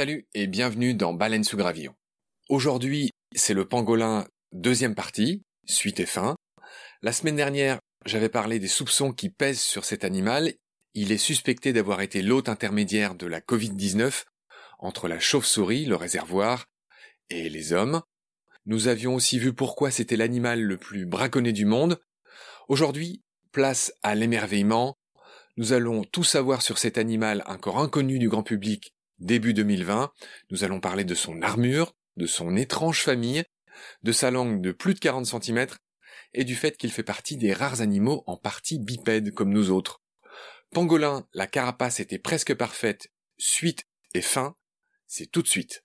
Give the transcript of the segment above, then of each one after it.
Salut et bienvenue dans Baleine sous gravillon. Aujourd'hui, c'est le pangolin deuxième partie, suite et fin. La semaine dernière, j'avais parlé des soupçons qui pèsent sur cet animal. Il est suspecté d'avoir été l'hôte intermédiaire de la Covid-19 entre la chauve-souris, le réservoir, et les hommes. Nous avions aussi vu pourquoi c'était l'animal le plus braconné du monde. Aujourd'hui, place à l'émerveillement. Nous allons tout savoir sur cet animal encore inconnu du grand public début 2020. Nous allons parler de son armure, de son étrange famille, de sa langue de plus de 40 cm et du fait qu'il fait partie des rares animaux en partie bipèdes comme nous autres. Pangolin, la carapace était presque parfaite, suite et fin, c'est tout de suite.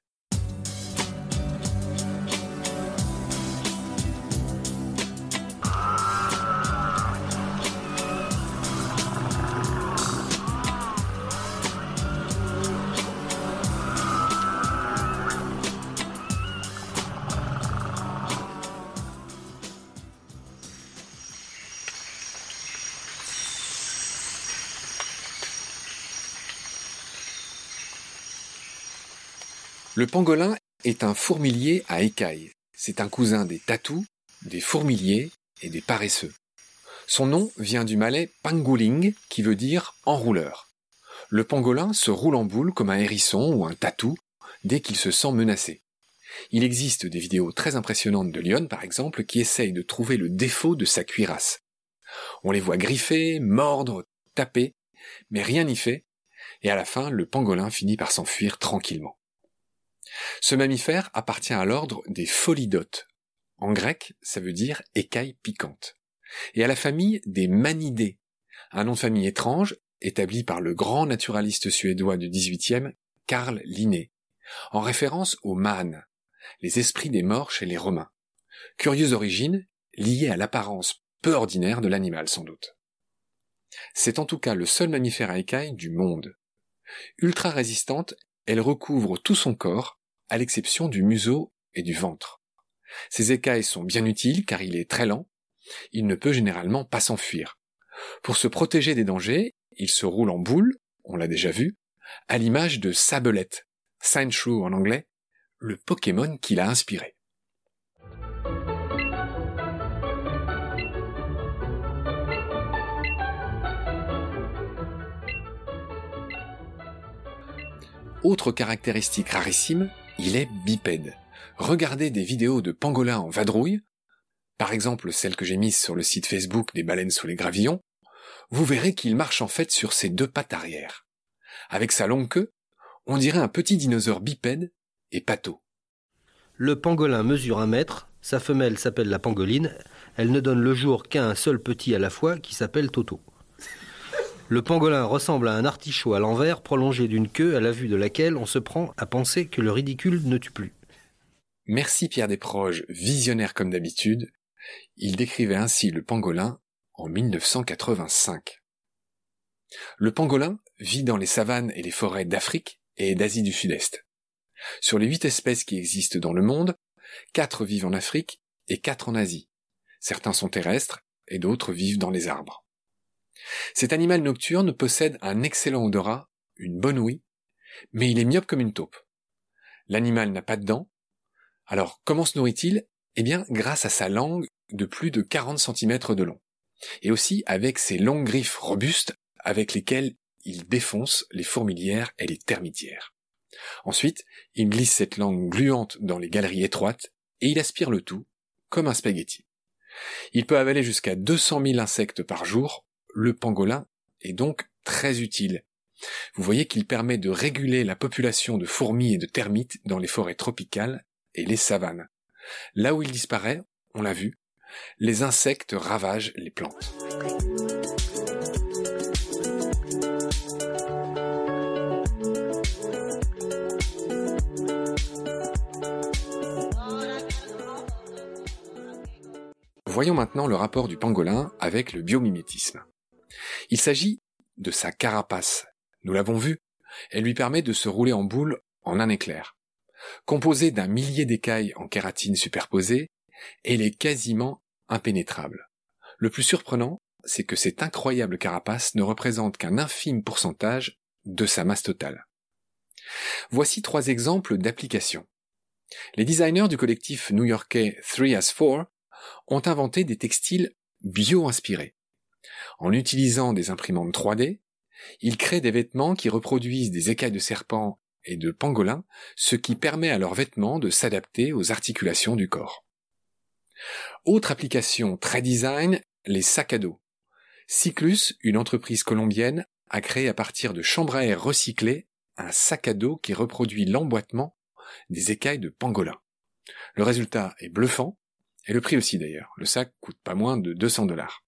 Le pangolin est un fourmilier à écailles. C'est un cousin des tatous, des fourmiliers et des paresseux. Son nom vient du malais panguling qui veut dire enrouleur. Le pangolin se roule en boule comme un hérisson ou un tatou dès qu'il se sent menacé. Il existe des vidéos très impressionnantes de Lyon, par exemple, qui essayent de trouver le défaut de sa cuirasse. On les voit griffer, mordre, taper, mais rien n'y fait, et à la fin, le pangolin finit par s'enfuir tranquillement. Ce mammifère appartient à l'ordre des pholidotes. En grec, ça veut dire écaille piquante. Et à la famille des manidés, un nom de famille étrange établi par le grand naturaliste suédois du XVIIIe, Carl Linné, en référence aux mânes, les esprits des morts chez les Romains. Curieuse origine, liée à l'apparence peu ordinaire de l'animal sans doute. C'est en tout cas le seul mammifère à écailles du monde. Ultra résistante, elle recouvre tout son corps, à l'exception du museau et du ventre. Ses écailles sont bien utiles car il est très lent. Il ne peut généralement pas s'enfuir. Pour se protéger des dangers, il se roule en boule, on l'a déjà vu, à l'image de Sabelette, Sandshrew en anglais, le Pokémon qu'il a inspiré. Autre caractéristique rarissime, il est bipède. Regardez des vidéos de pangolins en vadrouille, par exemple celle que j'ai mise sur le site Facebook des baleines sous les gravillons, vous verrez qu'il marche en fait sur ses deux pattes arrière. Avec sa longue queue, on dirait un petit dinosaure bipède et pâteau. Le pangolin mesure un mètre, sa femelle s'appelle la pangoline, elle ne donne le jour qu'à un seul petit à la fois qui s'appelle Toto. Le pangolin ressemble à un artichaut à l'envers prolongé d'une queue à la vue de laquelle on se prend à penser que le ridicule ne tue plus. Merci Pierre Desproges, visionnaire comme d'habitude. Il décrivait ainsi le pangolin en 1985. Le pangolin vit dans les savanes et les forêts d'Afrique et d'Asie du Sud-Est. Sur les huit espèces qui existent dans le monde, quatre vivent en Afrique et quatre en Asie. Certains sont terrestres et d'autres vivent dans les arbres. Cet animal nocturne possède un excellent odorat, une bonne ouïe, mais il est myope comme une taupe. L'animal n'a pas de dents. Alors, comment se nourrit-il? Eh bien, grâce à sa langue de plus de 40 cm de long. Et aussi avec ses longues griffes robustes avec lesquelles il défonce les fourmilières et les termitières. Ensuite, il glisse cette langue gluante dans les galeries étroites et il aspire le tout comme un spaghetti. Il peut avaler jusqu'à 200 000 insectes par jour le pangolin est donc très utile. Vous voyez qu'il permet de réguler la population de fourmis et de termites dans les forêts tropicales et les savanes. Là où il disparaît, on l'a vu, les insectes ravagent les plantes. Voyons maintenant le rapport du pangolin avec le biomimétisme. Il s'agit de sa carapace. Nous l'avons vu, elle lui permet de se rouler en boule en un éclair. Composée d'un millier d'écailles en kératine superposées, elle est quasiment impénétrable. Le plus surprenant, c'est que cette incroyable carapace ne représente qu'un infime pourcentage de sa masse totale. Voici trois exemples d'applications. Les designers du collectif new-yorkais 3 as 4 ont inventé des textiles bio-inspirés. En utilisant des imprimantes 3D, ils créent des vêtements qui reproduisent des écailles de serpent et de pangolin, ce qui permet à leurs vêtements de s'adapter aux articulations du corps. Autre application très design, les sacs à dos. Cyclus, une entreprise colombienne, a créé à partir de chambres à air recyclées un sac à dos qui reproduit l'emboîtement des écailles de pangolin. Le résultat est bluffant, et le prix aussi d'ailleurs. Le sac coûte pas moins de 200 dollars.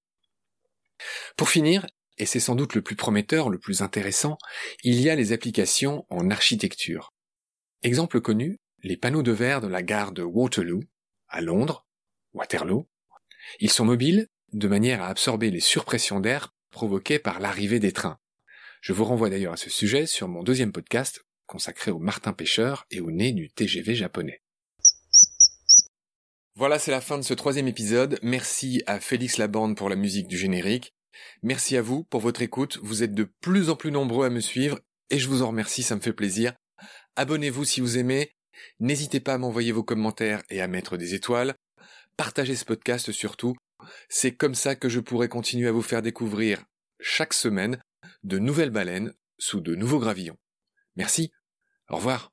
Pour finir, et c'est sans doute le plus prometteur, le plus intéressant, il y a les applications en architecture. Exemple connu, les panneaux de verre de la gare de Waterloo, à Londres, Waterloo. Ils sont mobiles de manière à absorber les surpressions d'air provoquées par l'arrivée des trains. Je vous renvoie d'ailleurs à ce sujet sur mon deuxième podcast consacré au martin pêcheur et au nez du TGV japonais. Voilà, c'est la fin de ce troisième épisode. Merci à Félix Labande pour la musique du générique. Merci à vous pour votre écoute. Vous êtes de plus en plus nombreux à me suivre et je vous en remercie, ça me fait plaisir. Abonnez-vous si vous aimez. N'hésitez pas à m'envoyer vos commentaires et à mettre des étoiles. Partagez ce podcast surtout. C'est comme ça que je pourrai continuer à vous faire découvrir chaque semaine de nouvelles baleines sous de nouveaux gravillons. Merci. Au revoir.